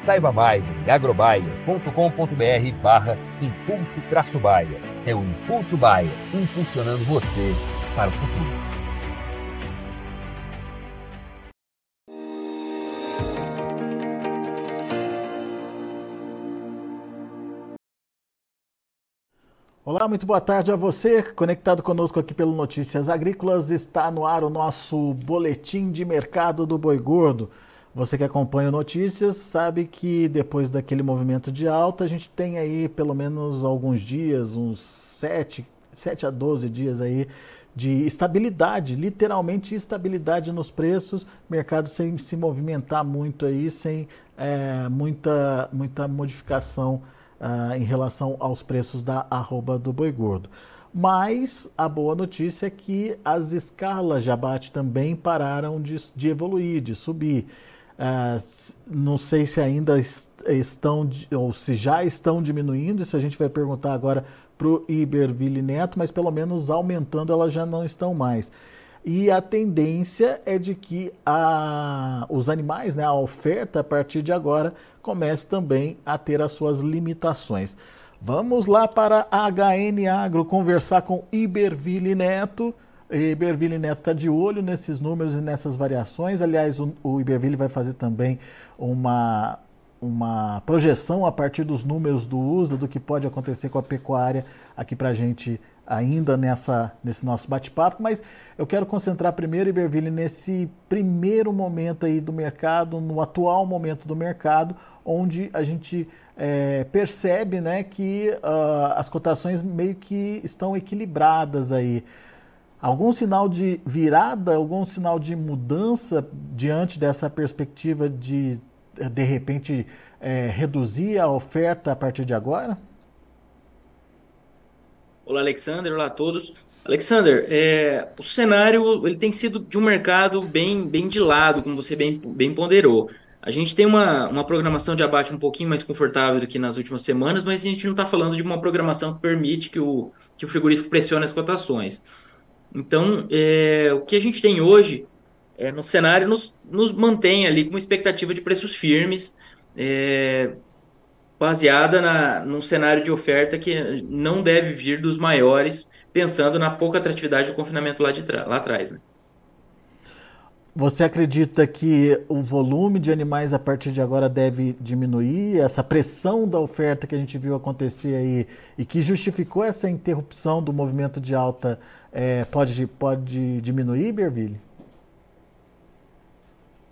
Saiba mais em agrobaia.com.br barra Impulso Traço Baia. É o Impulso Baia, impulsionando você para o futuro. Olá, muito boa tarde a você, conectado conosco aqui pelo Notícias Agrícolas. Está no ar o nosso boletim de mercado do boi gordo. Você que acompanha notícias sabe que depois daquele movimento de alta, a gente tem aí pelo menos alguns dias, uns 7, 7 a 12 dias aí de estabilidade, literalmente estabilidade nos preços, mercado sem se movimentar muito aí, sem é, muita, muita modificação uh, em relação aos preços da arroba do boi gordo. Mas a boa notícia é que as escalas de abate também pararam de, de evoluir, de subir. Uh, não sei se ainda estão, ou se já estão diminuindo, isso a gente vai perguntar agora para o Iberville Neto, mas pelo menos aumentando elas já não estão mais. E a tendência é de que a, os animais, né, a oferta a partir de agora, comece também a ter as suas limitações. Vamos lá para a HN Agro conversar com Iberville Neto. Iberville Neto está de olho nesses números e nessas variações. Aliás, o, o Iberville vai fazer também uma, uma projeção a partir dos números do USA, do que pode acontecer com a pecuária aqui para a gente ainda nessa, nesse nosso bate-papo, mas eu quero concentrar primeiro, Iberville, nesse primeiro momento aí do mercado, no atual momento do mercado, onde a gente é, percebe né, que uh, as cotações meio que estão equilibradas aí. Algum sinal de virada, algum sinal de mudança diante dessa perspectiva de, de repente, é, reduzir a oferta a partir de agora? Olá, Alexander. Olá a todos. Alexander, é, o cenário ele tem sido de um mercado bem, bem de lado, como você bem, bem ponderou. A gente tem uma, uma programação de abate um pouquinho mais confortável do que nas últimas semanas, mas a gente não está falando de uma programação que permite que o, que o frigorífico pressione as cotações. Então, é, o que a gente tem hoje é, no cenário nos, nos mantém ali com expectativa de preços firmes. É, baseada na, num cenário de oferta que não deve vir dos maiores, pensando na pouca atratividade do confinamento lá, de lá atrás. Né? Você acredita que o volume de animais a partir de agora deve diminuir? Essa pressão da oferta que a gente viu acontecer aí e que justificou essa interrupção do movimento de alta é, pode, pode diminuir, Berville?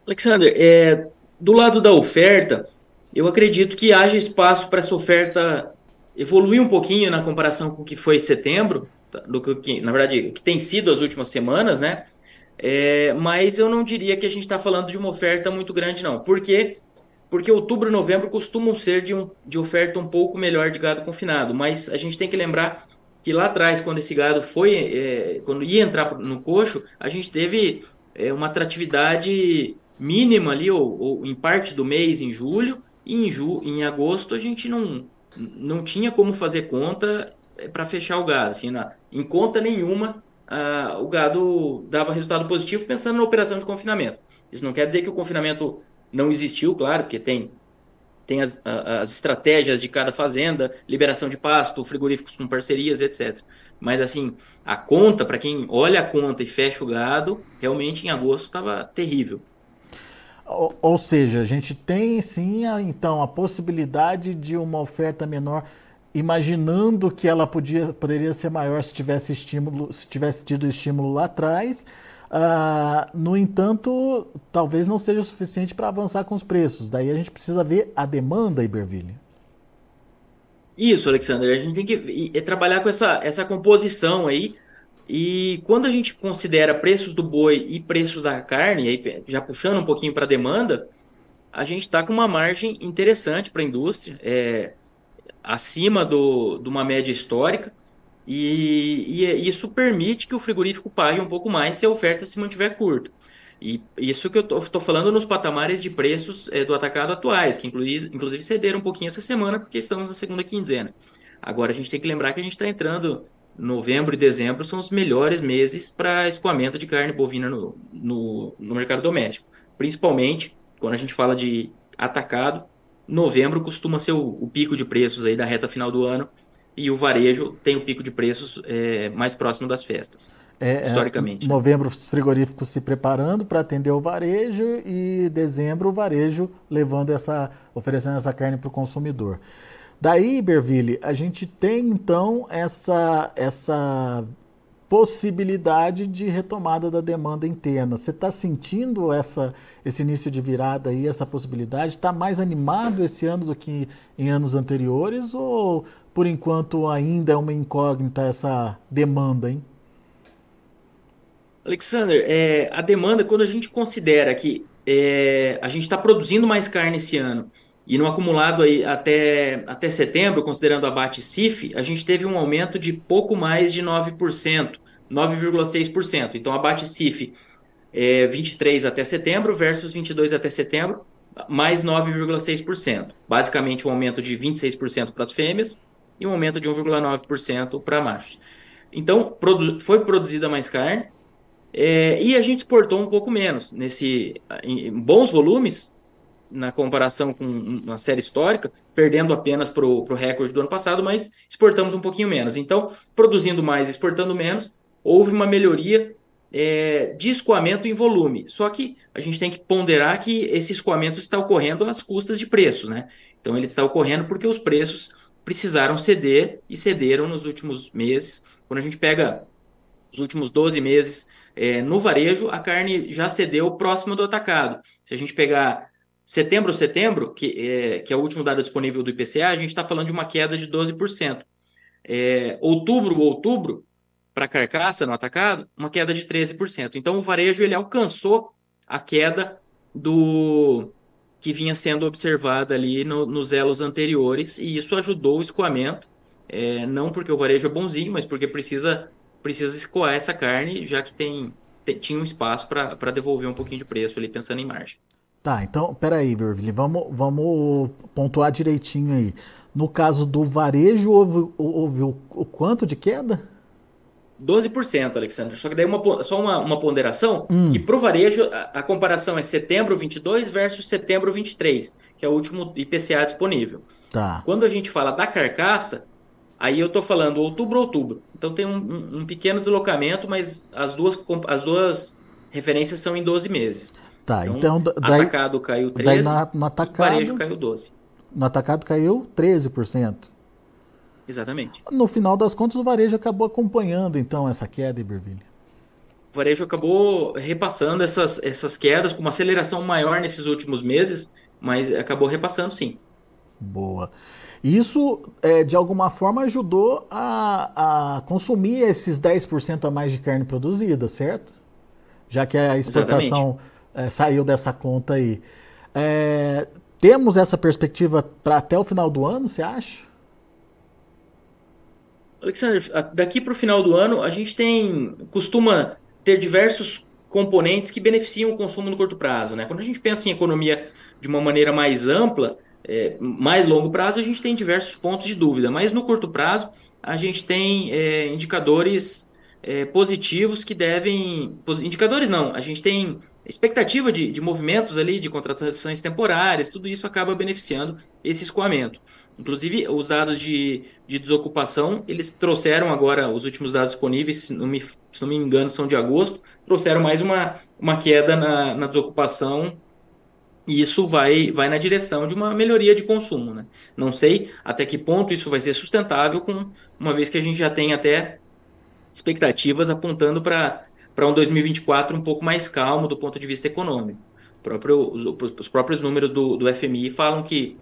Alexander, é, do lado da oferta, eu acredito que haja espaço para essa oferta evoluir um pouquinho na comparação com o que foi setembro, tá, do que, na verdade, que tem sido as últimas semanas, né? É, mas eu não diria que a gente está falando de uma oferta muito grande, não. Por quê? Porque outubro e novembro costumam ser de, um, de oferta um pouco melhor de gado confinado, mas a gente tem que lembrar que lá atrás, quando esse gado foi, é, quando ia entrar no coxo, a gente teve é, uma atratividade mínima ali, ou, ou em parte do mês, em julho, e em, ju, em agosto a gente não, não tinha como fazer conta eh, para fechar o gado. Assim, na, em conta nenhuma, ah, o gado dava resultado positivo pensando na operação de confinamento. Isso não quer dizer que o confinamento não existiu, claro, porque tem, tem as, as estratégias de cada fazenda, liberação de pasto, frigoríficos com parcerias, etc. Mas assim, a conta, para quem olha a conta e fecha o gado, realmente em agosto estava terrível. Ou, ou seja, a gente tem sim, então, a possibilidade de uma oferta menor imaginando que ela podia, poderia ser maior se tivesse estímulo, se tivesse tido estímulo lá atrás. Uh, no entanto, talvez não seja o suficiente para avançar com os preços. Daí a gente precisa ver a demanda, Iberville. Isso, Alexander. A gente tem que trabalhar com essa, essa composição aí. E quando a gente considera preços do boi e preços da carne, aí já puxando um pouquinho para a demanda, a gente está com uma margem interessante para a indústria. É, acima do, de uma média histórica, e, e, isso permite que o frigorífico pague um pouco mais se a oferta se mantiver curta. E isso que eu estou falando nos patamares de preços é, do atacado atuais, que inclusive, inclusive cederam um pouquinho essa semana, porque estamos na segunda quinzena. Agora a gente tem que lembrar que a gente está entrando novembro e dezembro são os melhores meses para escoamento de carne bovina no, no, no mercado doméstico. Principalmente quando a gente fala de atacado, novembro costuma ser o, o, pico de preços aí da reta final do ano e o varejo tem o pico de preços é, mais próximo das festas, é, é historicamente. É, novembro, os frigoríficos se preparando para atender o varejo e dezembro o varejo levando essa, oferecendo essa carne para o consumidor. Daí, Berville, a gente tem então essa, essa possibilidade de retomada da demanda interna. Você está sentindo essa, esse início de virada aí, essa possibilidade? Está mais animado esse ano do que em anos anteriores ou, por enquanto, ainda é uma incógnita essa demanda, hein? Alexander, é, a demanda, quando a gente considera que é, a gente está produzindo mais carne esse ano e no acumulado aí até, até setembro, considerando a BAT-CIF, a gente teve um aumento de pouco mais de 9%, 9,6%. Então a BAT-CIF é 23 até setembro versus 22 até setembro, mais 9,6%. Basicamente um aumento de 26% para as fêmeas e um aumento de 1,9% para machos. Então produ foi produzida mais carne é, e a gente exportou um pouco menos. Nesse, em bons volumes, na comparação com uma série histórica, perdendo apenas para o recorde do ano passado, mas exportamos um pouquinho menos. Então, produzindo mais, exportando menos, houve uma melhoria é, de escoamento em volume. Só que a gente tem que ponderar que esse escoamento está ocorrendo às custas de preços, né? Então, ele está ocorrendo porque os preços precisaram ceder e cederam nos últimos meses. Quando a gente pega os últimos 12 meses é, no varejo, a carne já cedeu próximo do atacado. Se a gente pegar Setembro, setembro, que é, que é o último dado disponível do IPCA, a gente está falando de uma queda de 12%. É, outubro, outubro, para carcaça no atacado, uma queda de 13%. Então o varejo ele alcançou a queda do que vinha sendo observada ali no, nos elos anteriores e isso ajudou o escoamento, é, não porque o varejo é bonzinho, mas porque precisa precisa escoar essa carne, já que tem, tem tinha um espaço para devolver um pouquinho de preço ali pensando em margem. Tá, então, peraí, Berville, vamos, vamos pontuar direitinho aí. No caso do varejo, houve, houve o, o quanto de queda? 12%, Alexandre. Só que daí uma, só uma, uma ponderação, hum. que para o varejo a, a, comparação é setembro 22 versus setembro 23, que é o último IPCA disponível. Tá. Quando a gente fala da carcaça, aí eu estou falando outubro, outubro. Então tem um, um, um, pequeno deslocamento, mas as duas, as duas referências são em 12 meses. Tá, então, então daí, atacado caiu 13, daí na, no atacado, varejo caiu 12. No atacado caiu 13%. Exatamente. No final das contas, o varejo acabou acompanhando então essa queda, Iberville. O varejo acabou repassando essas, essas quedas com uma aceleração maior nesses últimos meses, mas acabou repassando sim. Boa. Isso, é, de alguma forma, ajudou a, a consumir esses 10% a mais de carne produzida, certo? Já que a exportação é, saiu dessa conta aí. É, temos essa perspectiva para até o final do ano, você acha? Alexandre, daqui para o final do ano, a gente tem costuma ter diversos componentes que beneficiam o consumo no curto prazo. Né? Quando a gente pensa em economia de uma maneira mais ampla, é, mais longo prazo, a gente tem diversos pontos de dúvida, mas no curto prazo, a gente tem é, indicadores é, positivos que devem. Indicadores não, a gente tem expectativa de, de movimentos ali, de contratações temporárias, tudo isso acaba beneficiando esse escoamento. Inclusive, os dados de, de desocupação, eles trouxeram agora, os últimos dados disponíveis, se não me, se não me engano, são de agosto, trouxeram mais uma, uma queda na, na desocupação e isso vai, vai na direção de uma melhoria de consumo. Né? Não sei até que ponto isso vai ser sustentável, com, uma vez que a gente já tem até expectativas apontando para um 2024 um pouco mais calmo do ponto de vista econômico. Próprio, os, os, próprios números do, do FMI falam que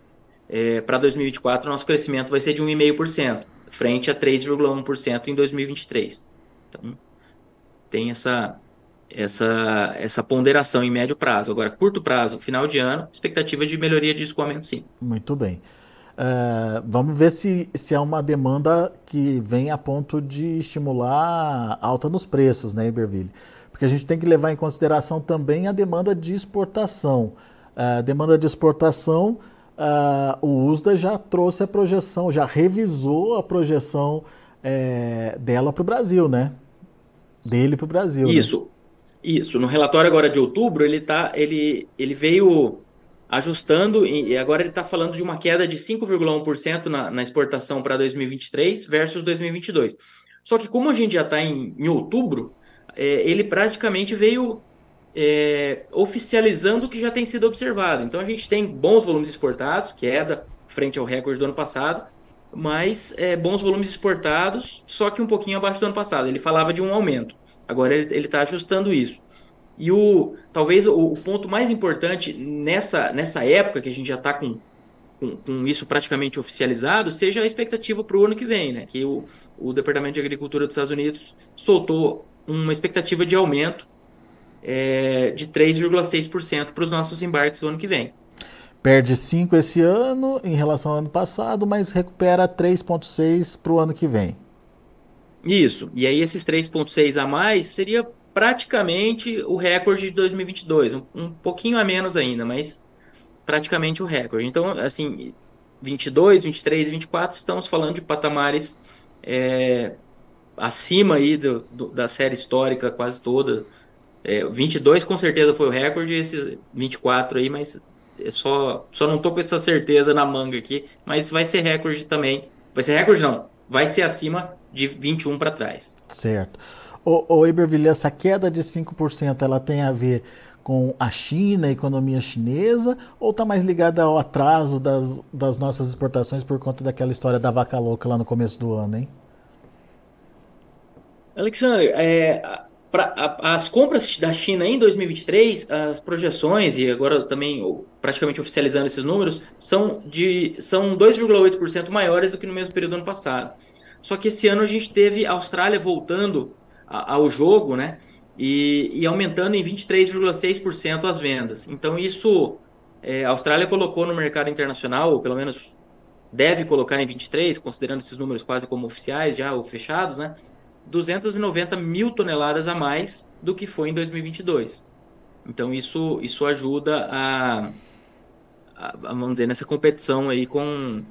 é, para 2024 nosso crescimento vai ser de 1,5%, frente a 3,1% em 2023. Então, tem essa, essa, essa ponderação em médio prazo. Agora, curto prazo, final de ano, expectativa de melhoria de escoamento, sim. Muito bem. Uh, vamos ver se, se há uma demanda que vem a ponto de estimular alta nos preços, né, Iberville? Porque a gente tem que levar em consideração também a demanda de exportação. Uh, demanda de exportação, uh, o USDA já trouxe a projeção, já revisou a projeção é, dela para o Brasil, né? Dele para o Brasil. Né? Isso. Né? Isso, no relatório agora de outubro, ele, tá, ele, ele veio ajustando e agora ele está falando de uma queda de 5,1% na, na exportação para 2023 versus 2022. Só que como a gente já está em, em, outubro, é, ele praticamente veio é, oficializando o que já tem sido observado. Então a gente tem bons volumes exportados, queda frente ao recorde do ano passado, mas é, bons volumes exportados, só que um pouquinho abaixo do ano passado. Ele falava de um aumento. Agora ele está ajustando isso. E o talvez o, o, ponto mais importante nessa, nessa época que a gente já está com, com, com, isso praticamente oficializado seja a expectativa para o ano que vem, né? Que o, o Departamento de Agricultura dos Estados Unidos soltou uma expectativa de aumento é, de 3,6% para os nossos embarques do ano que vem. Perde 5 esse ano em relação ao ano passado, mas recupera 3,6 para o ano que vem. Isso. E aí esses 3,6 a mais seria praticamente o recorde de 2022. Um, um pouquinho a menos ainda, mas praticamente o recorde. Então, assim, 22, 23 e 24 estamos falando de patamares é, acima aí do, do, da série histórica quase toda. É, 22 com certeza foi o recorde, esses 24 aí, mas é só, só não tô com essa certeza na manga aqui, mas vai ser recorde também. Vai ser recorde não, vai ser acima de 21 para trás. Certo. O, o Iberville, essa queda de 5% ela tem a ver com a China, a economia chinesa, ou está mais ligada ao atraso das, das nossas exportações por conta daquela história da vaca louca lá no começo do ano, hein? Alexandre, é, pra, a, as compras da China em 2023, as projeções, e agora também praticamente oficializando esses números, são, de, são 2,8% maiores do que no mesmo período do ano passado. Só que esse ano a gente teve a Austrália voltando ao jogo, né? E, e aumentando em 23,6% as vendas. Então isso é, a Austrália colocou no mercado internacional, ou pelo menos deve colocar em 23, considerando esses números quase como oficiais já ou fechados, né? 290 mil toneladas a mais do que foi em 2022. Então isso isso ajuda a, a vamos dizer nessa competição aí com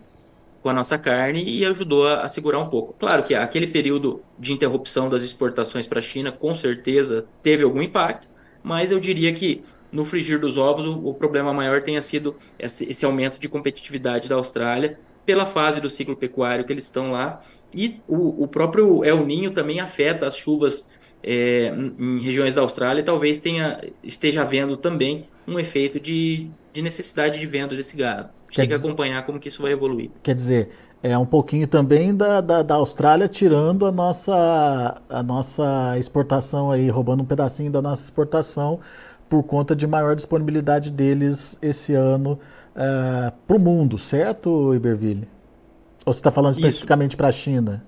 com a nossa carne e ajudou a, a, segurar um pouco. Claro que aquele período de interrupção das exportações para a China com certeza teve algum impacto, mas eu diria que no frigir dos ovos o, o problema maior tenha sido esse, esse, aumento de competitividade da Austrália pela fase do ciclo pecuário que eles estão lá e o, o próprio El Ninho também afeta as chuvas é, em regiões da Austrália e talvez tenha, esteja havendo também um efeito de, de necessidade de venda desse gado. Tem que acompanhar como que isso vai evoluir. Quer dizer, é um pouquinho também da, da, da, Austrália tirando a nossa, a nossa exportação aí, roubando um pedacinho da nossa exportação por conta de maior disponibilidade deles esse ano uh, é, para o mundo, certo, Iberville? Ou você está falando especificamente para a China?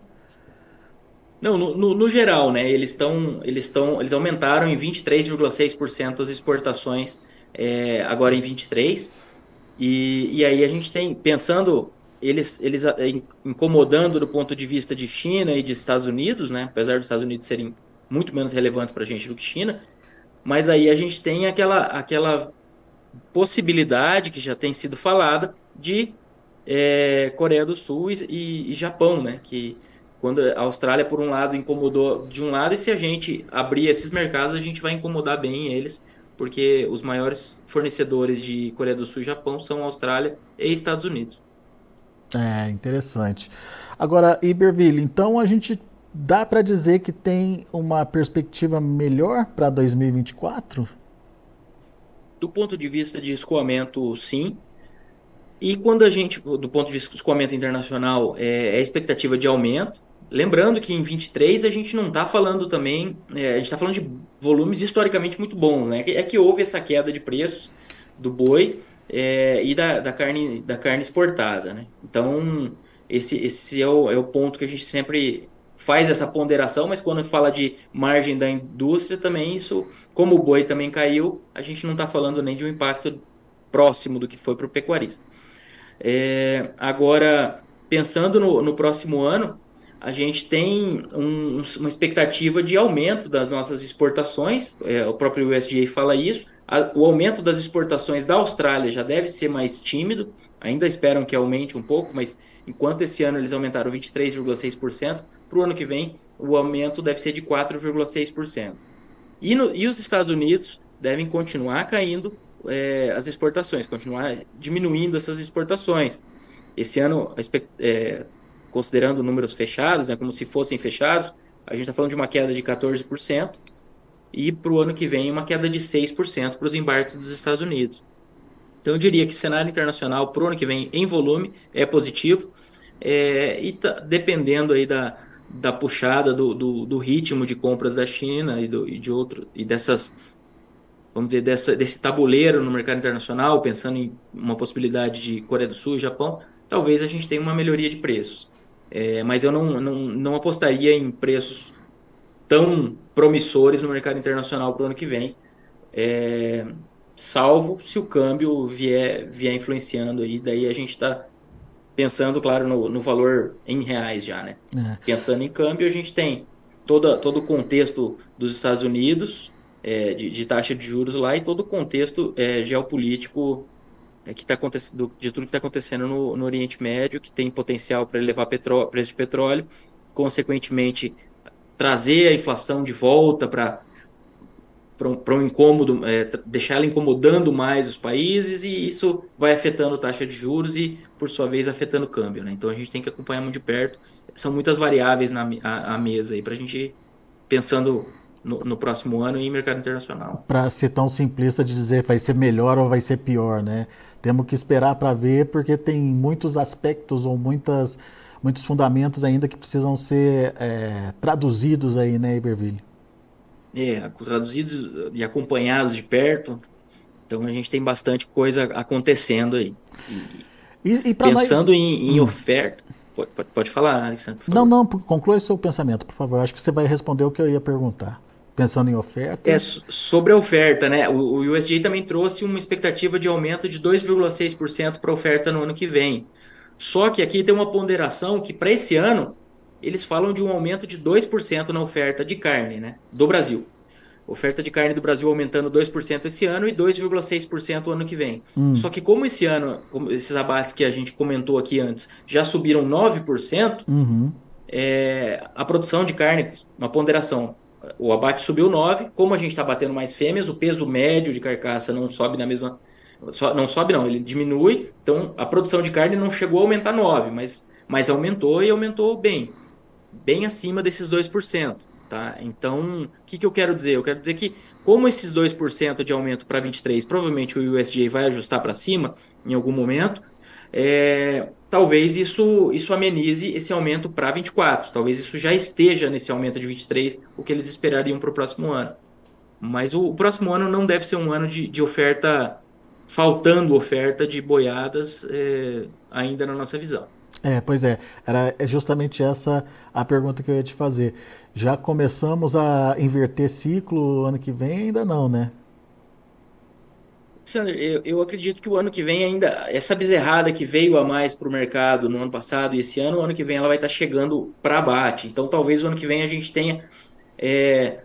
Não, no, no, no, geral, né? Eles estão, eles estão, eles aumentaram em 23,6% as exportações é, agora em 23. E, e aí a gente tem, pensando, eles, eles incomodando do ponto de vista de China e de Estados Unidos, né? Apesar dos Estados Unidos serem muito menos relevantes para a gente do que China, mas aí a gente tem aquela, aquela possibilidade que já tem sido falada de é, Coreia do Sul e, e Japão, né? Que quando a Austrália, por um lado, incomodou de um lado, e se a gente abrir esses mercados, a gente vai incomodar bem eles, porque os maiores fornecedores de Coreia do Sul e Japão são Austrália e Estados Unidos. É, interessante. Agora, Iberville, então a gente dá para dizer que tem uma perspectiva melhor para 2024? do ponto de vista de escoamento, sim. E quando a gente, do ponto de vista de escoamento internacional, é, é expectativa de aumento. Lembrando que em 23 a gente não está falando também, é, a gente está falando de volumes historicamente muito bons, né? É que houve essa queda de preços do boi é, e da, da, carne, da carne exportada, né? Então, esse, esse é, o, é o ponto que a gente sempre faz essa ponderação, mas quando fala de margem da indústria também, isso, como o boi também caiu, a gente não está falando nem de um impacto próximo do que foi para o pecuarista. É, agora, pensando no, no, próximo ano, a gente tem um, uma expectativa de aumento das nossas exportações, é, o próprio USDA fala isso, a, o aumento das exportações da Austrália já deve ser mais tímido, ainda esperam que aumente um pouco, mas enquanto esse ano eles aumentaram 23,6%, para o ano que vem o aumento deve ser de 4,6%. E, e os Estados Unidos devem continuar caindo é, as exportações, continuar diminuindo essas exportações. Esse ano, é, considerando números fechados, né, como se fossem fechados, a gente está falando de uma queda de 14%, e para o ano que vem uma queda de 6% para os embarques dos Estados Unidos. Então eu diria que o cenário internacional para o ano que vem em volume é positivo é, e tá dependendo aí da, da puxada do, do, do, ritmo de compras da China e, do, e de outro e dessas vamos dizer dessa, desse tabuleiro no mercado internacional pensando em uma possibilidade de Coreia do Sul e Japão talvez a gente tenha uma melhoria de preços é, mas eu não, não, não apostaria em preços tão promissores no mercado internacional para o ano que vem, é, salvo se o câmbio vier, vier influenciando aí, daí a gente está pensando, claro, no, no, valor em reais já, né? É. Pensando em câmbio, a gente tem toda, todo o contexto dos Estados Unidos, é, de, de, taxa de juros lá, e todo o contexto é, geopolítico que está acontecendo, de tudo que está acontecendo no, no, Oriente Médio, que tem potencial para elevar petróleo, preço de petróleo, consequentemente trazer a inflação de volta para para um, incômodo, é, deixar ela incomodando mais os países e isso vai afetando taxa de juros e, por sua vez, afetando o câmbio. Né? Então a gente tem que acompanhar muito de perto. São muitas variáveis na a, a mesa aí para a gente pensando no, no, próximo ano e em mercado internacional. Para ser tão simplista de dizer vai ser melhor ou vai ser pior, né? Temos que esperar para ver porque tem muitos aspectos ou muitas muitos fundamentos ainda que precisam ser é, traduzidos aí, né, Iberville? É, traduzidos e acompanhados de perto. Então a gente tem bastante coisa acontecendo aí. E, e, e pensando nós... em, em hum. oferta. Pode, pode, pode, falar, Alexandre. Não, não, conclua seu pensamento, por favor. Acho que você vai responder o que eu ia perguntar. Pensando em oferta. É, sobre a oferta, né? O, o USDA também trouxe uma expectativa de aumento de 2,6% para a oferta no ano que vem. Só que aqui tem uma ponderação que para esse ano eles falam de um aumento de 2% na oferta de carne né, do Brasil. Oferta de carne do Brasil aumentando 2% esse ano e 2,6% o ano que vem. Hum. Só que como esse ano, como esses abates que a gente comentou aqui antes, já subiram 9%, uhum. é, a produção de carne, uma ponderação, o abate subiu 9%, como a gente está batendo mais fêmeas, o peso médio de carcaça não sobe na mesma não sobe não, ele diminui. Então a produção de carne não chegou a aumentar 9, mas, mas aumentou e aumentou bem, bem acima desses 2%. Tá? Então, o que, que eu quero dizer? Eu quero dizer que, como esses 2% de aumento para 23, provavelmente o USDA vai ajustar para cima em algum momento, é, talvez isso, isso amenize esse aumento para 24. Talvez isso já esteja nesse aumento de 23, o que eles esperariam para o próximo ano. Mas o, o, próximo ano não deve ser um ano de, de oferta faltando oferta de boiadas é, ainda na nossa visão. É, pois é, era justamente essa a pergunta que eu ia te fazer. Já começamos a inverter ciclo ano que vem? Ainda não, né? Sandro, eu, eu acredito que o ano que vem ainda, essa bezerrada que veio a mais para o mercado no ano passado e esse ano, o ano que vem ela vai estar tá chegando para abate. Então talvez o ano que vem a gente tenha é,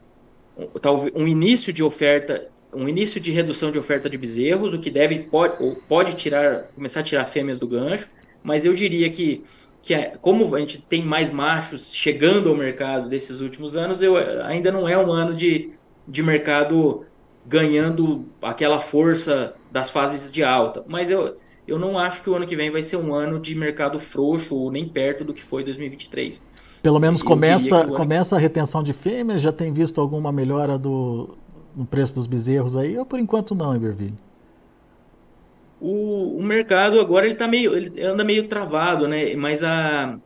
talvez um início de oferta um início de redução de oferta de bezerros, o que deve pode, pode tirar, começar a tirar fêmeas do gancho, mas eu diria que, que é, como a gente tem mais machos chegando ao mercado desses últimos anos, eu, ainda não é um ano de, de mercado ganhando aquela força das fases de alta, mas eu, eu não acho que o ano que vem vai ser um ano de mercado frouxo ou nem perto do que foi 2023. Pelo menos começa, ano... começa a retenção de fêmeas, já tem visto alguma melhora do, no preço dos bezerros aí, ou por enquanto não, Iberville? O, o mercado agora ele tá meio, ele anda meio travado, né? Mas a,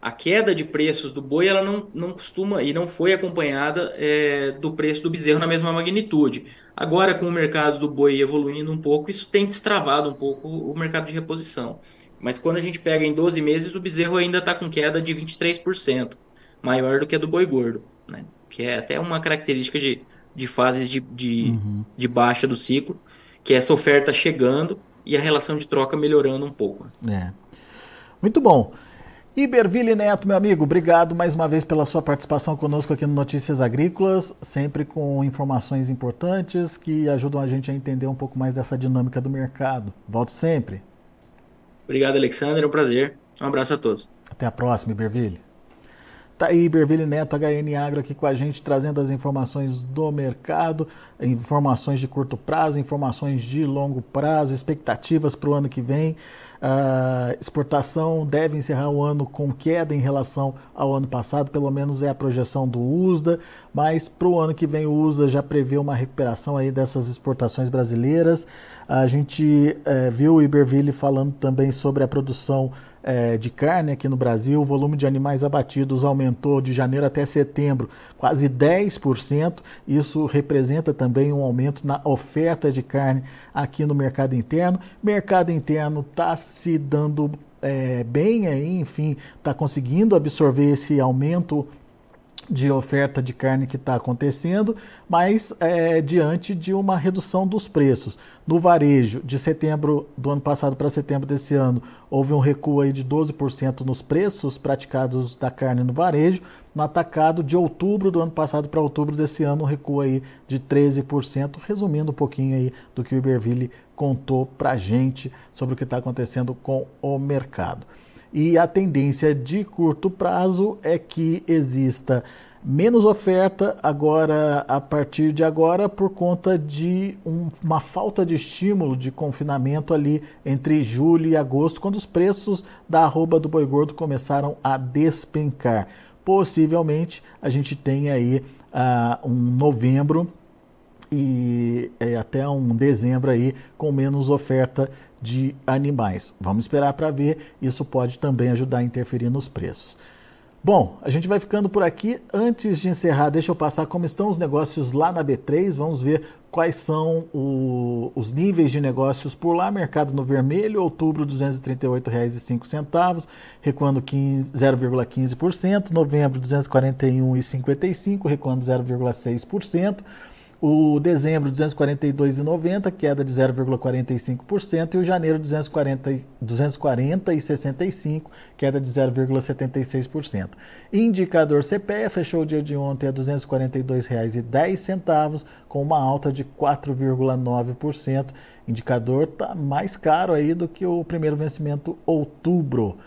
a queda de preços do boi ela não, não costuma e não foi acompanhada é, do preço do bezerro na mesma magnitude. Agora, com o mercado do boi evoluindo um pouco, isso tem destravado um pouco o mercado de reposição. Mas quando a gente pega em 12 meses, o bezerro ainda está com queda de 23%, maior do que a do boi gordo, né? que é até uma característica de, de fases de, de, uhum. de baixa do ciclo, que é essa oferta chegando e a relação de troca melhorando um pouco. É. Muito bom. Iberville Neto, meu amigo, obrigado mais uma vez pela sua participação conosco aqui no Notícias Agrícolas, sempre com informações importantes que ajudam a gente a entender um pouco mais dessa dinâmica do mercado. Volte sempre. Obrigado, Alexander, é um prazer. Um abraço a todos. Até a próxima, Iberville. Tá aí, Berville Neto, HN Agro aqui com a gente, trazendo as informações do mercado, informações de curto prazo, informações de longo prazo, expectativas para o ano que vem. A exportação deve encerrar o ano com queda em relação ao ano passado, pelo menos é a projeção do USDA, mas para o ano que vem o USDA já prevê uma recuperação aí dessas exportações brasileiras. A gente é, viu o Iberville falando também sobre a produção é, de carne aqui no Brasil, o volume de animais abatidos aumentou de janeiro até setembro quase 10%. Isso representa também um aumento na oferta de carne aqui no mercado interno. Mercado interno está se dando é, bem aí, enfim, está conseguindo absorver esse aumento de oferta de carne que está acontecendo, mas é, diante de uma redução dos preços. No varejo, de setembro do ano passado para setembro desse ano, houve um recuo aí de 12% nos preços praticados da carne no varejo. No atacado, de outubro do ano passado para outubro desse ano, um recuo aí de 13%, resumindo um pouquinho aí do que o Iberville contou para a gente sobre o que está acontecendo com o mercado. E a tendência de curto prazo é que exista menos oferta agora a partir de agora por conta de um, uma falta de estímulo de confinamento ali entre julho e agosto, quando os preços da arroba do boi gordo começaram a despencar. Possivelmente a gente tem aí uh, um novembro e é, até um dezembro aí com menos oferta de animais. Vamos esperar para ver, isso pode também ajudar a interferir nos preços. Bom, a gente vai ficando por aqui. Antes de encerrar, deixa eu passar como estão os negócios lá na B3. Vamos ver quais são o, os níveis de negócios por lá. Mercado no vermelho, outubro R$ 238,05, recuando 0,15%. Novembro R$ 241,55, recuando 0,6%. O dezembro, 242,90, queda de 0,45%, e o janeiro, 240, 240,65, queda de 0,76%. Indicador CPEA fechou o dia de ontem a R$ 242,10, com uma alta de 4,9%. Indicador está mais caro aí do que o primeiro vencimento outubro.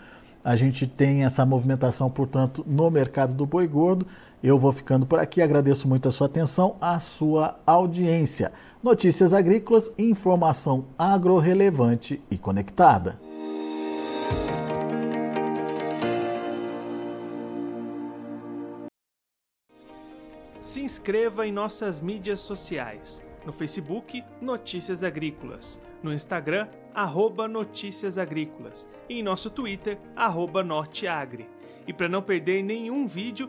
A gente tem essa movimentação, portanto, no mercado do boi gordo. Eu vou ficando por aqui, agradeço muito a sua atenção, a sua audiência. Notícias agrícolas, informação agro-relevante e conectada. Se inscreva em nossas mídias sociais. No Facebook, Notícias Agrícolas. No Instagram, arroba Notícias Agrícolas. E em nosso Twitter, arroba Norteagri. E para não perder nenhum vídeo,